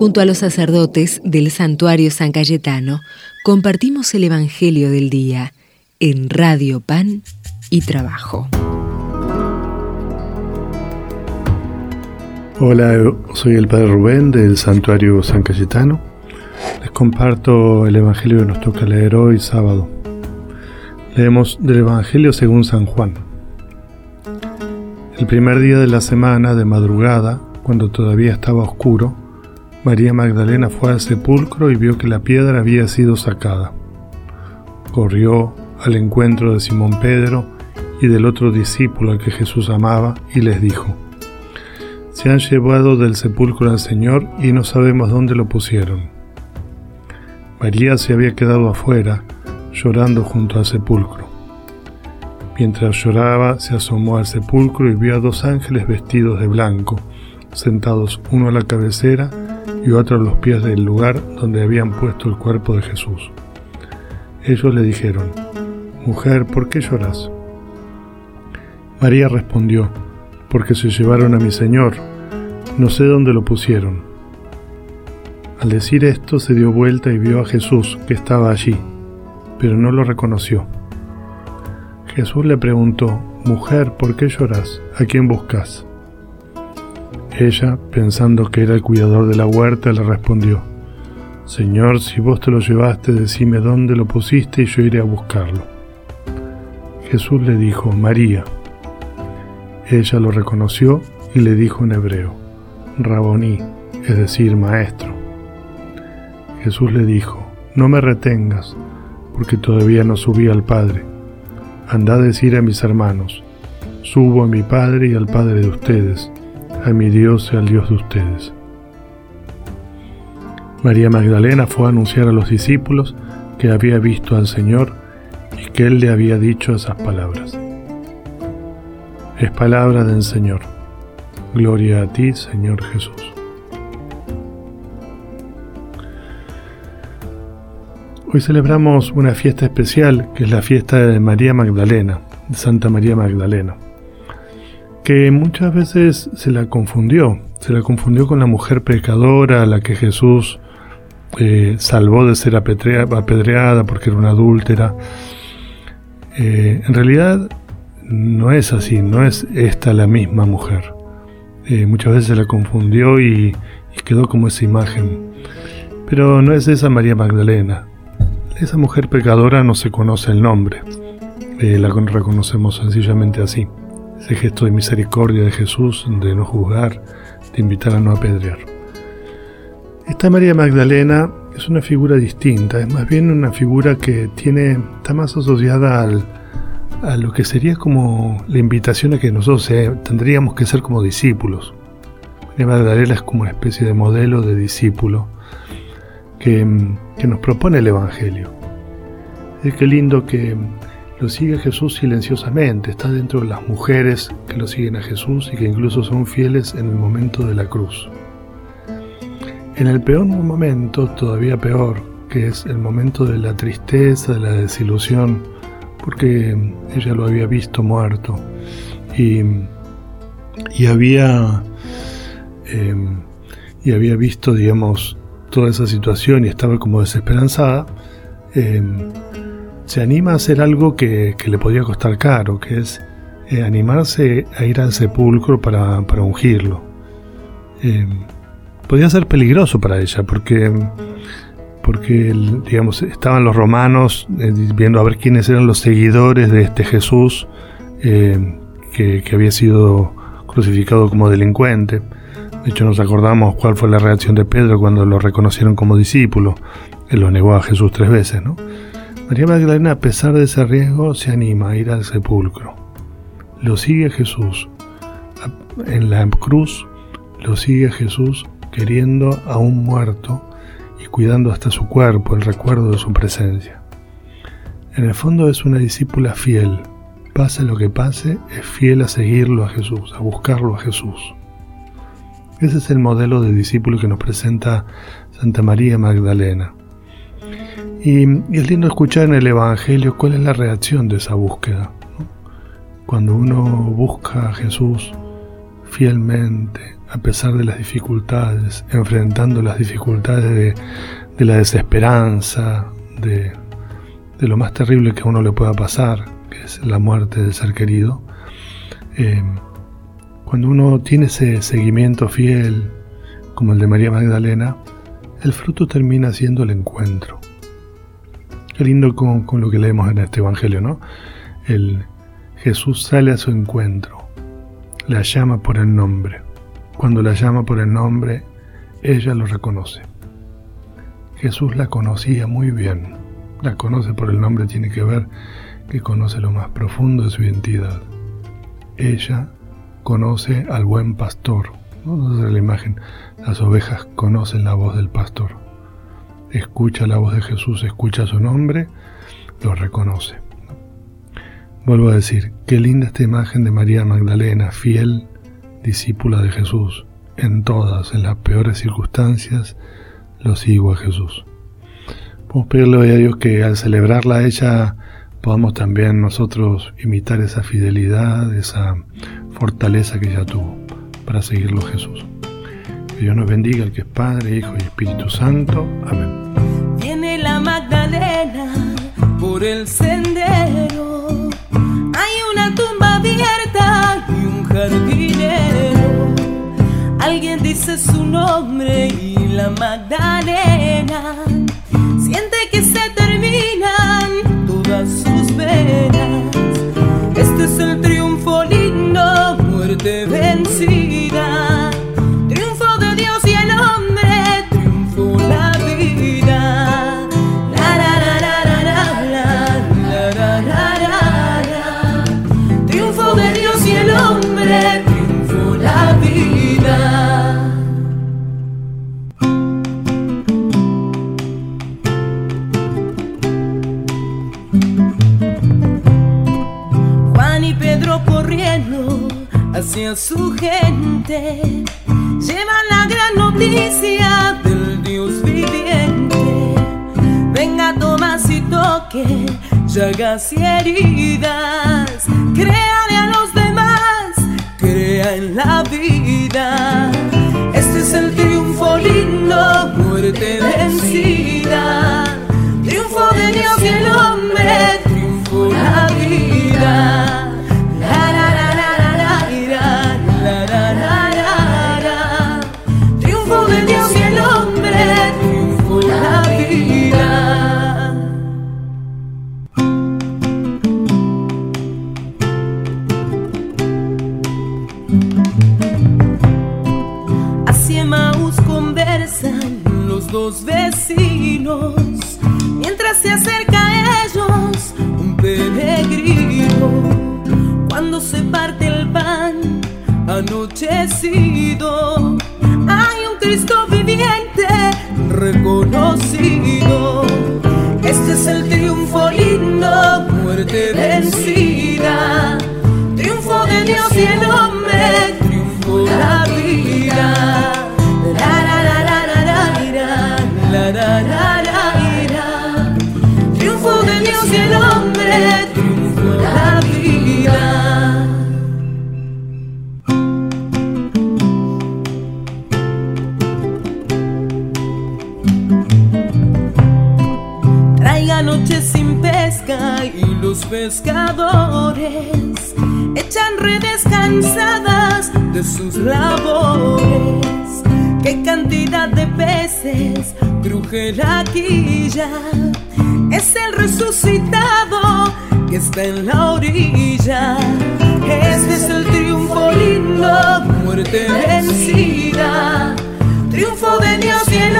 Junto a los sacerdotes del santuario San Cayetano, compartimos el Evangelio del Día en Radio Pan y Trabajo. Hola, soy el Padre Rubén del Santuario San Cayetano. Les comparto el Evangelio que nos toca leer hoy sábado. Leemos del Evangelio según San Juan. El primer día de la semana, de madrugada, cuando todavía estaba oscuro, María Magdalena fue al sepulcro y vio que la piedra había sido sacada. Corrió al encuentro de Simón Pedro y del otro discípulo al que Jesús amaba y les dijo, Se han llevado del sepulcro al Señor y no sabemos dónde lo pusieron. María se había quedado afuera, llorando junto al sepulcro. Mientras lloraba, se asomó al sepulcro y vio a dos ángeles vestidos de blanco, sentados uno a la cabecera y otro a los pies del lugar donde habían puesto el cuerpo de Jesús. Ellos le dijeron, Mujer, ¿por qué lloras? María respondió, Porque se llevaron a mi Señor, no sé dónde lo pusieron. Al decir esto se dio vuelta y vio a Jesús que estaba allí, pero no lo reconoció. Jesús le preguntó, Mujer, ¿por qué lloras? ¿A quién buscas? Ella, pensando que era el cuidador de la huerta, le respondió, Señor, si vos te lo llevaste, decime dónde lo pusiste y yo iré a buscarlo. Jesús le dijo, María. Ella lo reconoció y le dijo en hebreo, Raboní, es decir, maestro. Jesús le dijo, No me retengas, porque todavía no subí al Padre. Andá a decir a mis hermanos, Subo a mi Padre y al Padre de ustedes a mi Dios y al Dios de ustedes. María Magdalena fue a anunciar a los discípulos que había visto al Señor y que Él le había dicho esas palabras. Es palabra del Señor. Gloria a ti, Señor Jesús. Hoy celebramos una fiesta especial, que es la fiesta de María Magdalena, de Santa María Magdalena que muchas veces se la confundió, se la confundió con la mujer pecadora a la que Jesús eh, salvó de ser apedreada porque era una adúltera. Eh, en realidad no es así, no es esta la misma mujer. Eh, muchas veces se la confundió y, y quedó como esa imagen. Pero no es esa María Magdalena. Esa mujer pecadora no se conoce el nombre. la reconocemos sencillamente así ese gesto de misericordia de Jesús, de no juzgar, de invitar a no apedrear. Esta María Magdalena es una figura distinta, es más bien una figura que tiene, está más asociada al, a lo que sería como la invitación a que nosotros tendríamos que ser como discípulos. María Magdalena es como una especie de modelo de discípulo que, que nos propone el Evangelio. Es que lindo que lo sigue Jesús silenciosamente, está dentro de las mujeres que lo siguen a Jesús y que incluso son fieles en el momento de la cruz. En el peor momento, todavía peor, que es el momento de la tristeza, de la desilusión, porque ella lo había visto muerto y, y había em, y había visto, digamos, toda esa situación y estaba como desesperanzada. Em, se anima a hacer algo que, le podía costar caro, que es eh, animarse a ir al sepulcro para, ungirlo. Eh, podía ser peligroso para ella, porque, porque digamos, estaban los romanos eh, viendo a ver quiénes eran los seguidores de este Jesús que, que había sido crucificado como delincuente. De hecho, nos acordamos cuál fue la reacción de Pedro cuando lo reconocieron como discípulo. Él lo negó a Jesús tres veces, ¿no? María Magdalena, a pesar de ese riesgo, se anima a ir al sepulcro. Lo sigue Jesús. En la cruz lo sigue Jesús queriendo a un muerto y cuidando hasta su cuerpo, el recuerdo de su presencia. En el fondo es una discípula fiel. Pase lo que pase, es fiel a seguirlo a Jesús, a buscarlo a Jesús. Ese es el modelo de discípulo que nos presenta Santa María Magdalena. Y, es lindo escuchar en el Evangelio cuál es la reacción de esa búsqueda. Cuando uno busca a Jesús fielmente, a pesar de las dificultades, enfrentando las dificultades de, la desesperanza, de, lo más terrible que a uno le pueda pasar, que es la muerte del ser querido, eh, cuando uno tiene ese seguimiento fiel, como el de María Magdalena, el fruto termina siendo el encuentro. Lindo con, con lo que leemos en este Evangelio, ¿no? El Jesús sale a su encuentro, la llama por el nombre. Cuando la llama por el nombre, ella lo reconoce. Jesús la conocía muy bien. La conoce por el nombre, tiene que ver que conoce lo más profundo de su identidad. Ella conoce al buen pastor. No la imagen. Las ovejas conocen la voz del pastor. Escucha la voz de Jesús, escucha su nombre, lo reconoce. Vuelvo a decir, qué linda esta imagen de María Magdalena, fiel discípula de Jesús. En todas, en las peores circunstancias, lo sigo a Jesús. Podemos pedirle a Dios que al celebrarla a ella podamos también nosotros imitar esa fidelidad, esa fortaleza que ella tuvo para seguirlo Jesús. Que Dios nos bendiga, el que es Padre, Hijo y Espíritu Santo. Amén. Viene la Magdalena por el sendero. Hay una tumba abierta y un jardinero. Alguien dice su nombre y la Magdalena corriendo hacia su gente llevan la gran noticia del Dios viviente. Venga Tomás y toque llagas y heridas. Créale a los demás, crea en la vida. Acerca a ellos un peregrino. Cuando se parte el pan anochecido, hay un Cristo viviente reconocido. Este es el triunfo lindo, muerte vencida. Triunfo de Dios y el hombre, y el hombre, triunfo la vida. Traiga noches sin pesca y los pescadores echan redes cansadas de sus labores. Qué cantidad de peces cruje la quilla. Es el resucitado que está en la orilla. Este es el triunfo lindo, muerte vencida. Triunfo de Dios y el